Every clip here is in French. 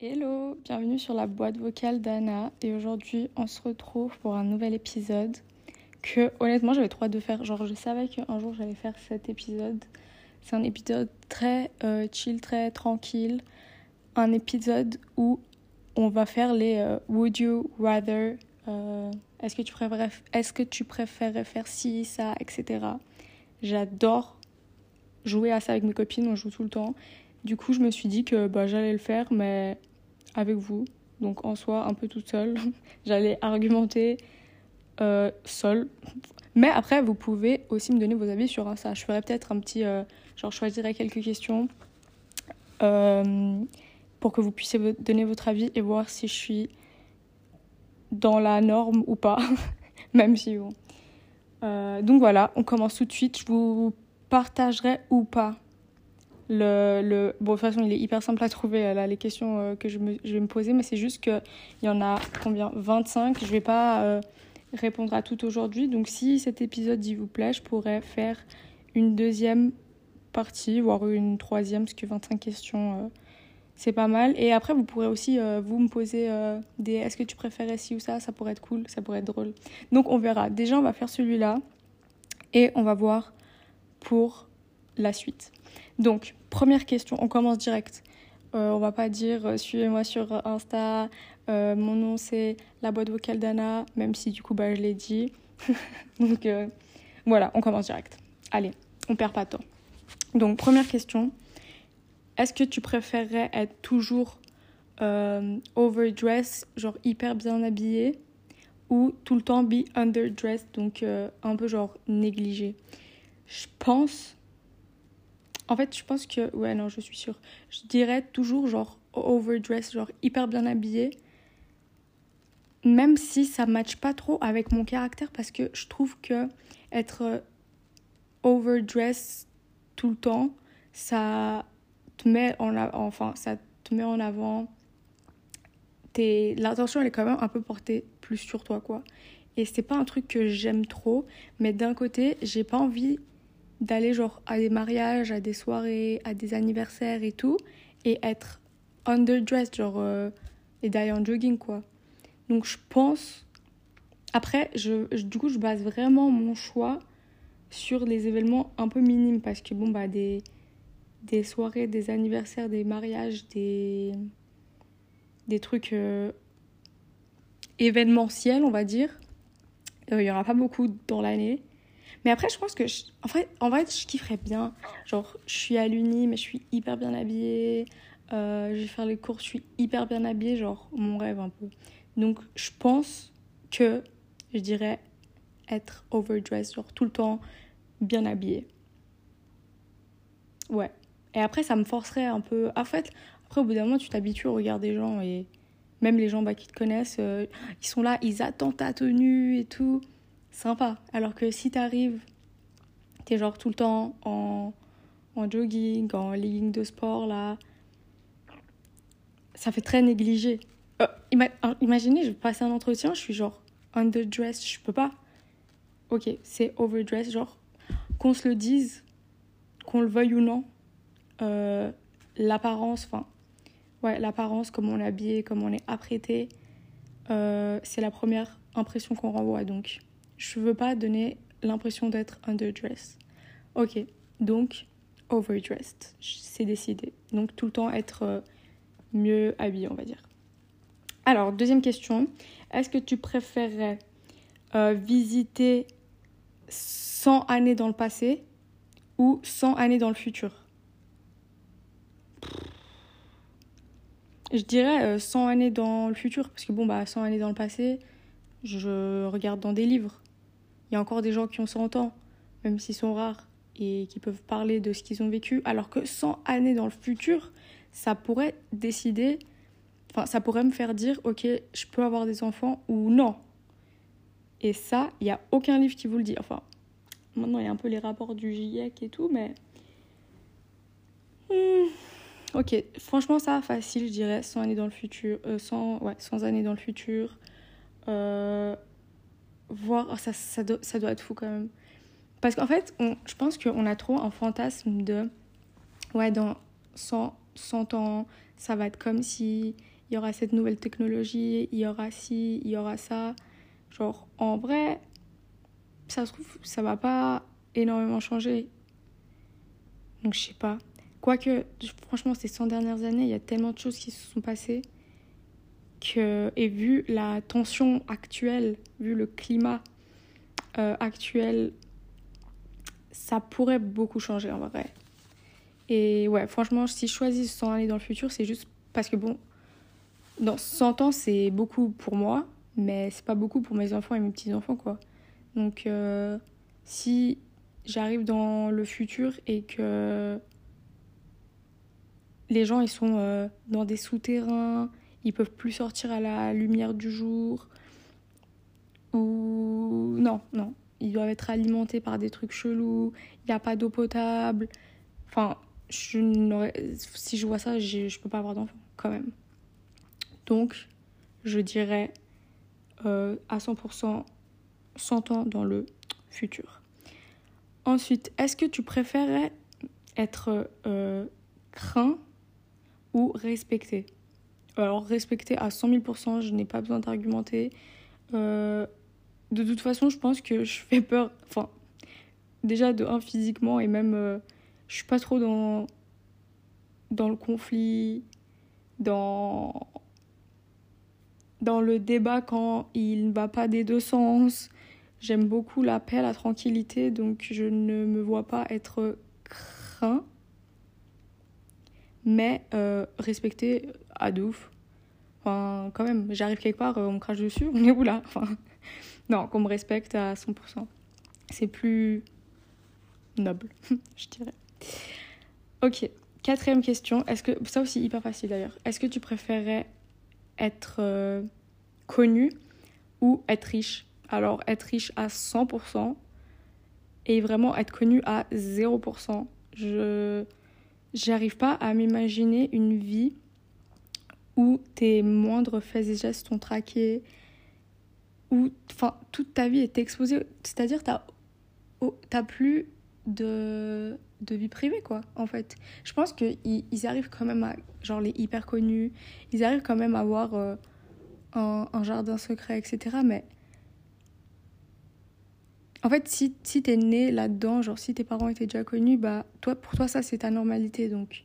Hello, bienvenue sur la boîte vocale d'Anna et aujourd'hui on se retrouve pour un nouvel épisode que honnêtement j'avais trop hâte de faire. Genre je savais qu'un jour j'allais faire cet épisode. C'est un épisode très euh, chill, très tranquille. Un épisode où on va faire les euh, Would you rather euh, Est-ce que, tu préférerais, faire ci, ça, etc. J'adore jouer à ça avec mes copines, on joue tout le temps. Du coup, je me suis dit que bah, j'allais le faire, mais avec vous. Donc en soi, un peu toute seule. j'allais argumenter euh, seule. Mais après, vous pouvez aussi me donner vos avis sur ça. Je ferai peut-être un petit... Euh, genre, choisirai quelques questions euh, pour que vous puissiez donner votre avis et voir si je suis dans la norme ou pas. Même si bon. donc voilà, on commence tout de suite. Je vous partagerai ou pas le, le... Bon, de toute façon, il est hyper simple à trouver, là, les questions euh, que je, me, je, vais me poser, mais c'est juste qu'il y en a combien? 25. Je vais pas euh, répondre à tout aujourd'hui. Donc, si cet épisode il vous plaît, je pourrais faire une deuxième partie, voire une troisième, parce que 25 questions, euh, c'est pas mal. Et après, vous pourrez aussi, vous, me poser des est-ce que tu préférais ci ou ça? Ça pourrait être cool, ça pourrait être drôle. Donc, on verra. Déjà, on va faire celui-là et on va voir pour la suite. Donc, première question, on commence direct. Euh, on va pas dire euh, suivez-moi sur Insta, euh, mon nom c'est la boîte vocale d'Anna, même si du coup bah, je l'ai dit. Donc euh, voilà, on commence direct. Allez, on perd pas de temps. Donc, première question est-ce que tu préférerais être toujours overdressed, genre hyper bien habillé, ou tout le temps be underdressed, donc un peu genre négligé Je pense en fait, je pense que. Ouais, non, je suis sûre. Je dirais toujours genre overdressed, genre hyper bien habillé. Même si ça matche pas trop avec mon caractère, parce que je trouve que être euh, overdressed tout le temps, ça te met en, enfin, ça te met en avant. L'attention, elle est quand même un peu portée plus sur toi, quoi. Et c'est pas un truc que j'aime trop, mais d'un côté, j'ai pas envie d'aller genre à des mariages, à des soirées, à des anniversaires et tout, et être underdressed, genre, euh, et d'aller en jogging, quoi. Donc je pense. Après, je, du coup, je base vraiment mon choix sur les événements un peu minimes, parce que bon, bah, des, des soirées, des anniversaires, des mariages, des, des trucs euh, événementiels, on va dire. Euh, il n'y en a pas beaucoup dans l'année. Mais après, je pense que. En, fait, en vrai, je kifferais bien. Genre, je suis à l'uni, mais je suis hyper bien habillée. Euh, je vais faire les cours, je suis hyper bien habillée. Genre, mon rêve un peu. Donc, je pense que je dirais être overdressed, genre tout le temps bien habillée. Ouais. Et après, ça me forcerait un peu. En fait, après, au bout d'un moment, tu t'habitues au regard des gens et même les gens bah, qui te connaissent, euh, ils sont là, ils attendent ta tenue et tout sympa. Alors que si t'arrives, t'es genre tout le temps en, jogging, en legging de sport, là, ça fait très négligé. Euh, imaginez, je vais passer un entretien, je suis genre underdressed, je peux pas. Ok, c'est overdressed, genre qu'on se le dise, qu'on le veuille ou non, euh, l'apparence, enfin, ouais, l'apparence, comme on est habillé, comme on est apprêté, euh, c'est la première impression qu'on renvoie. Donc, je veux pas donner l'impression d'être underdressed. Ok, donc overdressed, c'est décidé. Donc tout le temps être euh, mieux habillé, on va dire. Alors, deuxième question. Est-ce que tu préférerais visiter 100 années dans le passé ou 100 années dans le futur? Je dirais 100 euh, années dans le futur, parce que bon, bah 100 années dans le passé, je regarde dans des livres. Il y a encore des gens qui ont 100 ans, même s'ils sont rares, et qui peuvent parler de ce qu'ils ont vécu, alors que 100 années dans le futur, ça pourrait décider, enfin, ça pourrait me faire dire, ok, je peux avoir des enfants ou non. Et ça, il n'y a aucun livre qui vous le dit. Enfin, maintenant, il y a un peu les rapports du GIEC et tout, mais. Hmm, ok, franchement, ça, facile, je dirais, 100 années dans le futur. Euh, 100, ouais, 100 années dans le futur. Euh, voir. Oh, ça, ça, doit, ça doit être fou quand même. Parce qu'en fait, je pense qu'on a trop un fantasme de. Ouais, dans 100, 100 ans, ça va être comme si il y aura cette nouvelle technologie, il y aura ci, il y aura ça. Genre, en vrai, ça se trouve, ça va pas énormément changer. Donc, je sais pas. Quoique, franchement, ces 100 dernières années, il y a tellement de choses qui se sont passées que, et vu la tension actuelle, vu le climat euh, actuel, ça pourrait beaucoup changer en vrai. Et ouais, franchement, si je choisis 100 années dans le futur, c'est juste parce que bon, dans 100 ans, c'est beaucoup pour moi, mais c'est pas beaucoup pour mes enfants et mes petits-enfants, quoi. Donc, euh, si j'arrive dans le futur et que les gens, ils sont euh, dans des souterrains, ils peuvent plus sortir à la lumière du jour, ou... Non, non. Ils doivent être alimentés par des trucs chelous, il n'y a pas d'eau potable. Enfin, je si je vois ça, je, peux pas avoir d'enfant, quand même. Donc, je dirais euh, à 100% 100 ans dans le futur. Ensuite, est-ce que tu préférais être euh, craint ou respecté Alors, respecté à 100 000%, je n'ai pas besoin d'argumenter. Euh, de toute façon, je pense que je fais peur. Enfin, déjà de un physiquement et même, je suis pas trop dans dans le conflit, dans dans le débat quand il ne va pas des deux sens. J'aime beaucoup la paix, la tranquillité, donc je ne me vois pas être craint, mais euh, respecté à de ouf. Enfin, quand même, j'arrive quelque part, on me crache dessus, on est où là? Enfin, Non, qu'on me respecte à 100%. C'est plus noble, je dirais. Ok, quatrième question. Est-ce que ça aussi hyper facile d'ailleurs. Est-ce que tu préférais être euh, connu ou être riche? Alors être riche à 100% et vraiment être connu à 0%. Je j'arrive pas à m'imaginer une vie où tes moindres faits et gestes sont traqués, où enfin toute ta vie est exposée, c'est-à-dire tu t'as plus de de vie privée, quoi, en fait. Je pense qu'ils ils arrivent quand même à, genre, les hyper connus, ils arrivent quand même à avoir euh, un, jardin secret, etc. Mais en fait, si, si t'es né là-dedans, genre, si tes parents étaient déjà connus, bah, toi, pour toi, ça, c'est ta normalité. Donc,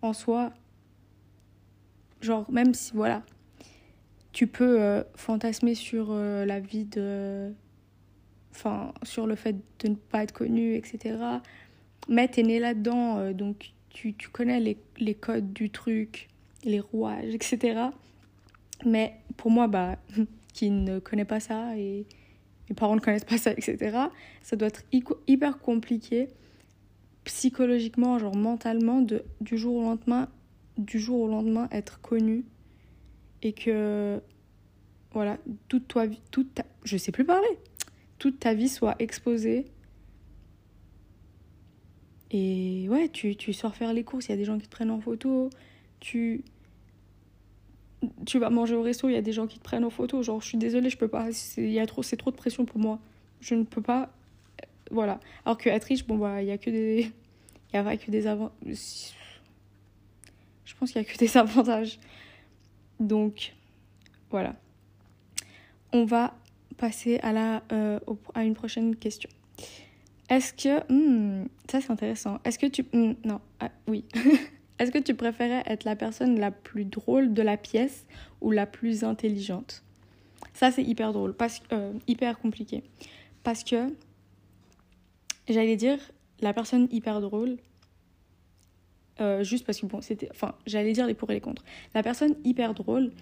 en soi, genre, même si, voilà, tu peux euh, fantasmer sur euh, la vie de. Enfin, sur le fait de ne pas être connu, etc. Mais t'es né là-dedans, euh, donc tu, tu connais les, les, codes du truc, les rouages, etc. Mais pour moi, bah, qui ne connaît pas ça et mes parents ne connaissent pas ça, etc., ça doit être hyper compliqué psychologiquement, genre mentalement, de, du, jour au lendemain, du jour au lendemain être connu et que, voilà, toute toi, toute ta, je sais plus parler, toute ta vie soit exposée et ouais, tu, tu sors faire les courses, il y a des gens qui te prennent en photo. Tu, tu vas manger au resto, il y a des gens qui te prennent en photo. Genre, je suis désolée, je peux pas. C'est trop, trop de pression pour moi. Je ne peux pas. Voilà. Alors que être riche, bon, bah, il y a que des. Il y a que des avantages. Je pense qu'il y a que des avantages. Donc, voilà. On va passer à, la, euh, à une prochaine question. Est-ce que... Hmm, ça c'est intéressant. Est-ce que tu... Hmm, non, ah, oui. Est-ce que tu préférais être la personne la plus drôle de la pièce ou la plus intelligente? Ça c'est hyper drôle, parce, euh, hyper compliqué. Parce que, j'allais dire, la personne hyper drôle, euh, juste parce que bon, c'était... Enfin, j'allais dire les pour et les contre. La personne hyper drôle,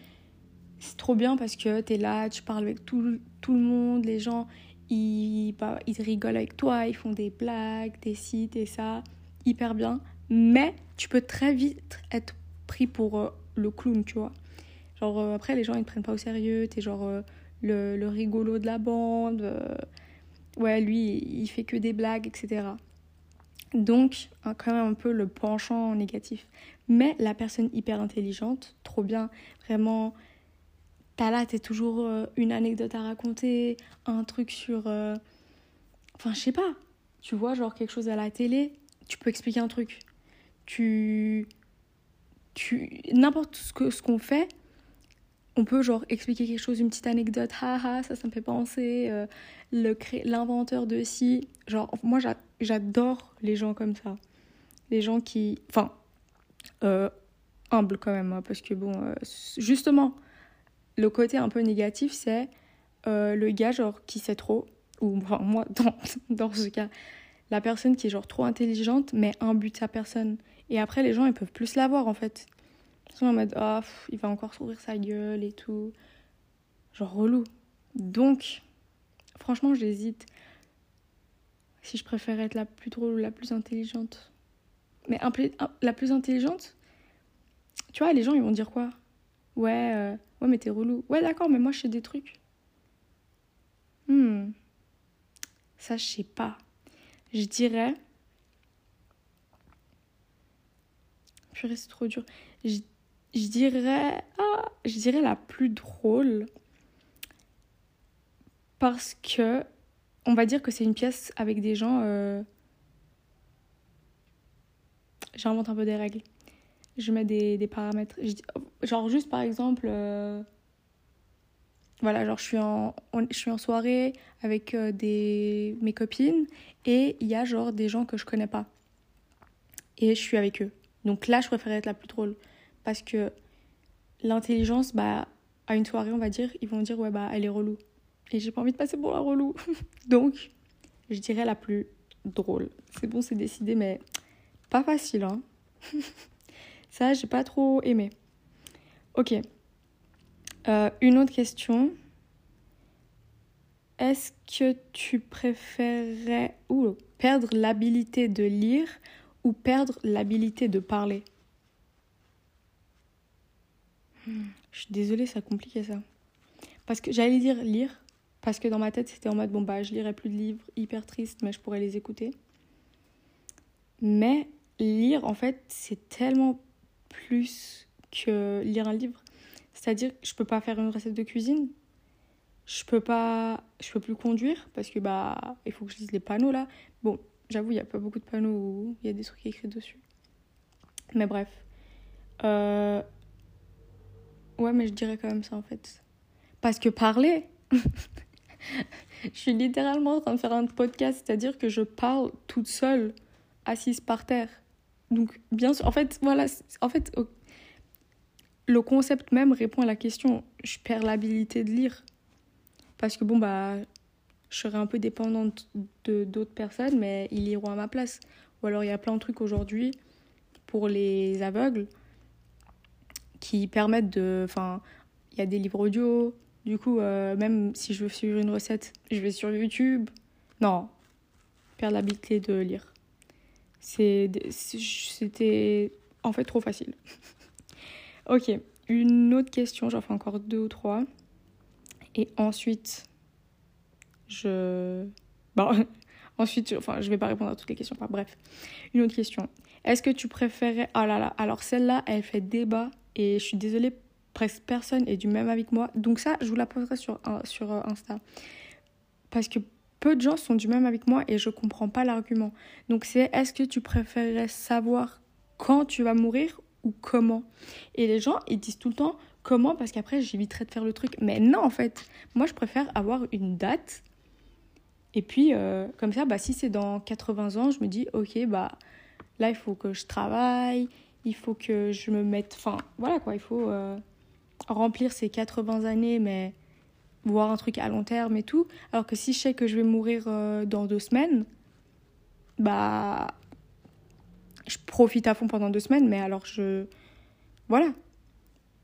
c'est trop bien parce que t'es là, tu parles avec tout, tout le monde, les gens, ils, bah, ils rigolent avec toi, ils font des blagues, des sites et ça, hyper bien. Mais tu peux très vite être pris pour euh, le clown, tu vois. Genre, euh, après, les gens, ils ne prennent pas au sérieux, t'es genre euh, le, le, rigolo de la bande. ouais, lui, il fait que des blagues, etc. Donc, hein, quand même un peu le penchant négatif. Mais la personne hyper intelligente, trop bien, vraiment t'as là, t'es toujours une anecdote à raconter, un truc sur. Enfin, je sais pas. Tu vois, genre quelque chose à la télé, tu peux expliquer un truc. Tu. Tu. N'importe ce que ce qu'on fait, on peut genre expliquer quelque chose, une petite anecdote, haha, ça, ça me fait penser, euh, l'inventeur de ci. Genre, moi, j'a- j'adore les gens comme ça. Les gens qui. Enfin, euh, humbles quand même, hein, parce que bon, euh, justement, le côté un peu négatif, c'est euh, le gars, genre, qui sait trop, ou moi, dans, dans ce cas, la personne qui est genre trop intelligente, mais imbue de sa personne. Et après, les gens, ils peuvent plus la voir, en fait. Ils sont en mode, ah, il va encore s'ouvrir sa gueule et tout. Genre, relou. Donc, franchement, j'hésite. Si je préfère être la plus drôle ou la plus intelligente. Mais la plus intelligente, tu vois, les gens, ils vont dire quoi? Ouais, euh, ouais, mais t'es relou. Ouais, d'accord, mais moi, je sais des trucs. Hmm. Ça, je sais pas. Je dirais. Purée, c'est trop dur. Je, je dirais. Ah, je dirais la plus drôle. Parce que. On va dire que c'est une pièce avec des gens. euh, J'invente un peu des règles. Je mets des, des paramètres. Genre, juste par exemple. euh, Voilà, genre, je suis en, je suis en soirée avec euh, des, mes copines et il y a genre des gens que je connais pas. Et je suis avec eux. Donc là, je préfère être la plus drôle. Parce que l'intelligence, bah, à une soirée, on va dire, ils vont dire, ouais, bah, elle est relou. Et j'ai pas envie de passer pour la relou. Donc, je dirais la plus drôle. C'est bon, c'est décidé, mais pas facile, hein. Ça, j'ai pas trop aimé. Ok. Euh, une autre question. Est-ce que tu préférerais perdre l'habilité de lire ou perdre l'habilité de parler Hmm, Je suis désolée, ça compliqué ça. Parce que j'allais dire lire, parce que dans ma tête c'était en mode bon bah je lirai plus de livres hyper tristes, mais je pourrais les écouter. Mais lire en fait c'est tellement plus que lire un livre. C'est-à-dire que je peux pas faire une recette de cuisine. Je peux pas je peux plus conduire parce que bah il faut que je lise les panneaux là. Bon, j'avoue, il y a pas beaucoup de panneaux où il y a des trucs écrits dessus. Mais bref. Euh... Ouais, mais je dirais quand même ça en fait. Parce que parler Je suis littéralement en train de faire un podcast, c'est-à-dire que je parle toute seule assise par terre. Donc bien sûr, en fait, voilà, en fait le concept même répond à la question. Je perds l'habilité de lire. Parce que bon, bah, je serais un peu dépendante de d'autres personnes, mais ils liront à ma place. Ou alors il y a plein de trucs aujourd'hui pour les aveugles qui permettent de. Enfin, il y a des livres audio. Du coup, euh, même si je veux suivre une recette, je vais sur YouTube. Non, perdre l'habilité de lire. C'était en fait trop facile. ok, une autre question, j'en fais encore deux ou trois. Et ensuite, je. Bon, ensuite, enfin, je vais pas répondre à toutes les questions. Enfin, bref, une autre question. Est-ce que tu préférais. Ah là là, alors celle-là, elle fait débat. Et je suis désolée, presque personne est du même que moi. Donc, ça, je vous la poserai sur, sur euh, Insta. Parce que peu de gens sont du même avec moi et je comprends pas l'argument. Donc, c'est est-ce que tu préférerais savoir quand tu vas mourir ou comment? Et les gens, ils disent tout le temps comment parce qu'après, j'éviterai de faire le truc. Mais non, en fait, moi, je préfère avoir une date. Et puis, euh, comme ça, bah, si c'est dans 80 ans, je me dis, ok, bah, là, il faut que je travaille, il faut que je me mette. Enfin, voilà quoi, il faut euh, remplir ces 80 années, mais voir un truc à long terme et tout. Alors que si je sais que je vais mourir euh, dans deux semaines, bah. Je profite à fond pendant deux semaines, mais alors je. Voilà.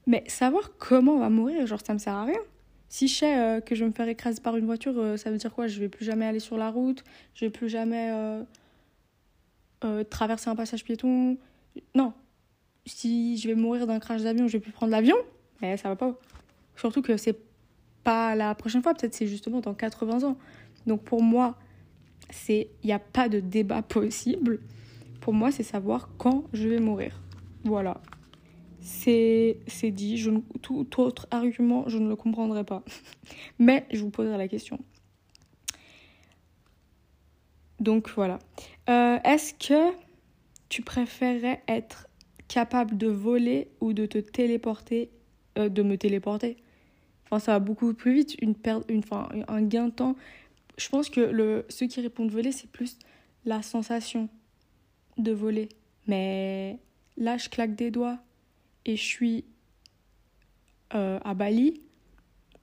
Mais savoir comment on va mourir, genre, ça me sert à rien. Si je sais euh, que je vais me faire écraser par une voiture, euh, ça veut dire quoi? Je vais plus jamais aller sur la route, je vais plus jamais euh, traverser un passage piéton. Non. Si je vais mourir d'un crash d'avion, je vais plus prendre l'avion, mais ça va pas. Surtout que c'est pas la prochaine fois, peut-être c'est justement dans 80 ans. Donc pour moi, c'est il n'y a pas de débat possible. Pour moi, c'est savoir quand je vais mourir. Voilà. C'est dit. Je, tout, autre argument, je ne le comprendrai pas. Mais je vous poserai la question. Donc voilà. Euh, est-ce que tu préférerais être capable de voler ou de te téléporter, euh, de me téléporter? Enfin, ça va beaucoup plus vite, une perte, une, enfin, un gain de temps. Je pense que ceux qui répondent voler, c'est plus la sensation de voler. Mais là, je claque des doigts et je suis euh, à Bali.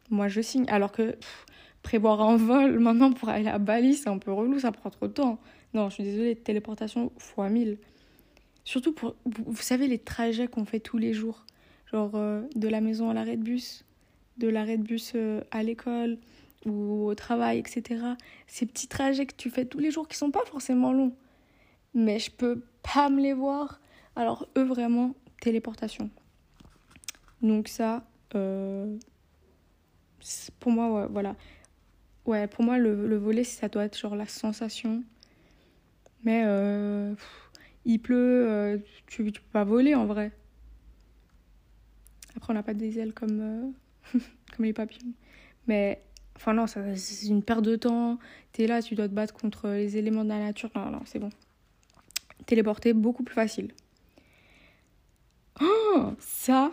Moi, je signe. Alors que prévoir un vol maintenant pour aller à Bali, c'est un peu relou, ça prend trop de temps. Non, je suis désolée, téléportation fois 1000. Surtout pour, vous savez, les trajets qu'on fait tous les jours. Genre euh, de la maison à l'arrêt de bus, de l'arrêt de bus euh, à l'école ou au travail, etc. Ces petits trajets que tu fais tous les jours qui sont pas forcément longs. Mais je peux pas me les voir. Alors eux vraiment, téléportation. Donc ça, euh, pour moi, voilà. Ouais, pour moi, le, le volet, ça doit être genre la sensation. Mais euh, il pleut, euh, tu, tu peux pas voler en vrai. Après, on n'a pas des ailes comme, comme les papillons. Mais, enfin, non, c'est une perte de temps. T'es là, tu dois te battre contre les éléments de la nature. Non, non, c'est bon. Téléporter, beaucoup plus facile. Oh, ça,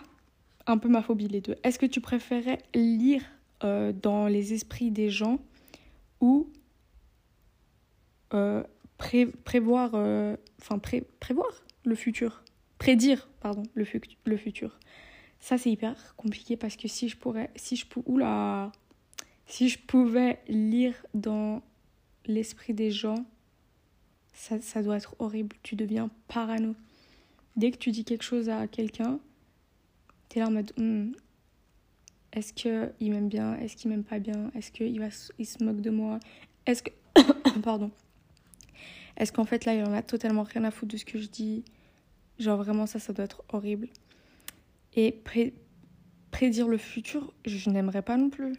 un peu ma phobie, les deux. Est-ce que tu préférais lire dans les esprits des gens ou prévoir, euh, enfin prévoir le futur, prédire pardon le, le futur. Ça c'est hyper compliqué parce que si je pourrais, si je oula, si je pouvais lire dans l'esprit des gens, ça, ça doit être horrible. Tu deviens parano. Dès que tu dis quelque chose à quelqu'un, t'es là en mode hmm, est-ce qu'il m'aime bien Est-ce qu'il m'aime pas bien Est-ce qu'il il se moque de moi Est-ce que pardon est-ce qu'en fait là, il en a totalement rien à foutre de ce que je dis Genre vraiment ça, ça doit être horrible. Et prédire le futur, je n'aimerais pas non plus.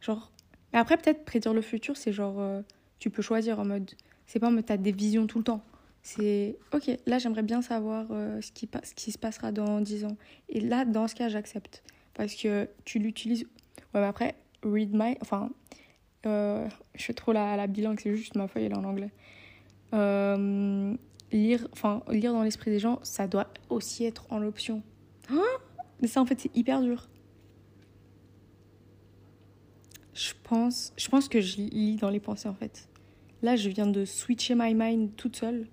Genre... Mais après, peut-être prédire le futur, c'est genre... Euh, tu peux choisir en mode... C'est pas en mode t'as des visions tout le temps. C'est... Ok, là j'aimerais bien savoir euh, ce, qui, ce qui se passera dans 10 ans. Et là, dans ce cas, j'accepte. Parce que tu l'utilises... Ouais, mais après, read my... Enfin... Euh, je fais trop la, la bilan, c'est juste ma feuille, elle est en anglais. Euh, lire, enfin, lire dans l'esprit des gens, ça doit aussi être en option. Hein? Mais ça, en fait, c'est hyper dur. Je pense, je pense que je lis dans les pensées, en fait. Là, je viens de switcher my mind toute seule.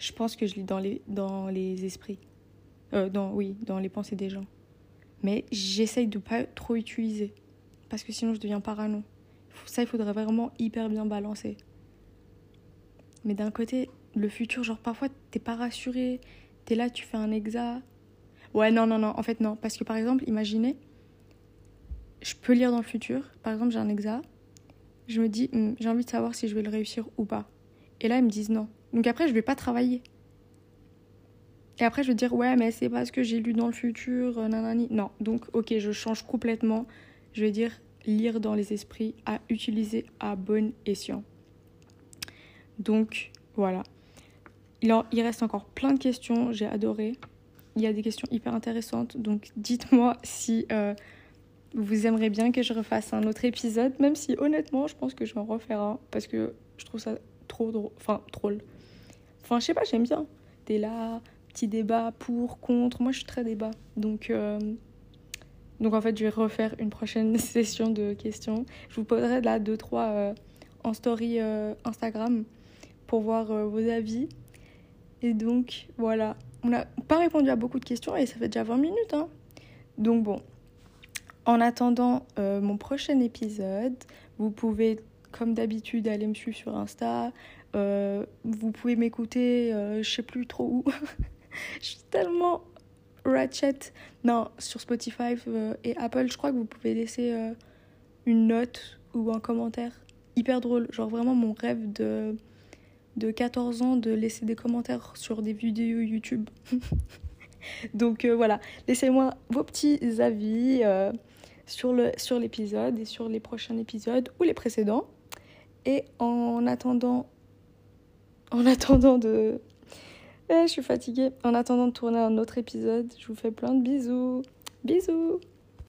Je pense que je lis dans les, dans les esprits. Euh, dans, oui, dans les pensées des gens. Mais j'essaye de pas trop utiliser. Parce que sinon, je deviens parano. Ça, il faudrait vraiment hyper bien balancer. Mais d'un côté, le futur, genre parfois, t'es pas rassuré. T'es là, tu fais un exa. Ouais, non, non, non. En fait, non. Parce que par exemple, imaginez, je peux lire dans le futur. Par exemple, j'ai un exa. Je me dis, hmm, j'ai envie de savoir si je vais le réussir ou pas. Et là, ils me disent non. Donc après, je vais pas travailler. Et après, je vais dire, ouais, mais c'est parce que j'ai lu dans le futur, euh, nanani. Non. Donc, ok, je change complètement. Je vais dire, lire dans les esprits à utiliser à bon escient. Donc voilà. Il, il reste encore plein de questions, j'ai adoré. Il y a des questions hyper intéressantes, donc dites-moi si euh, vous aimeriez bien que je refasse un autre épisode, même si honnêtement je pense que je vais en refaire un, parce que je trouve ça trop drôle, enfin drôle. Enfin je sais pas, j'aime bien. T'es là, petit débat pour, contre, moi je suis très débat. Donc, euh, donc en fait je vais refaire une prochaine session de questions. Je vous poserai là deux, trois euh, en story Instagram pour voir euh, vos avis. Et donc, voilà. On n'a pas répondu à beaucoup de questions et ça fait déjà 20 minutes. Hein. Donc, bon. En attendant euh, mon prochain épisode, vous pouvez, comme d'habitude, aller me suivre sur Insta. Euh, vous pouvez m'écouter, je sais plus trop où. je suis tellement ratchet. Non, sur Spotify et Apple, je crois que vous pouvez laisser une note ou un commentaire. Hyper drôle. Genre vraiment mon rêve de de 14 ans de laisser des commentaires sur des vidéos YouTube. Donc euh, voilà, laissez-moi vos petits avis euh, sur l'épisode et sur les prochains épisodes ou les précédents. Et en attendant, en attendant de, Eh, je suis fatiguée. En attendant de tourner un autre épisode, je vous fais plein de bisous. Bisous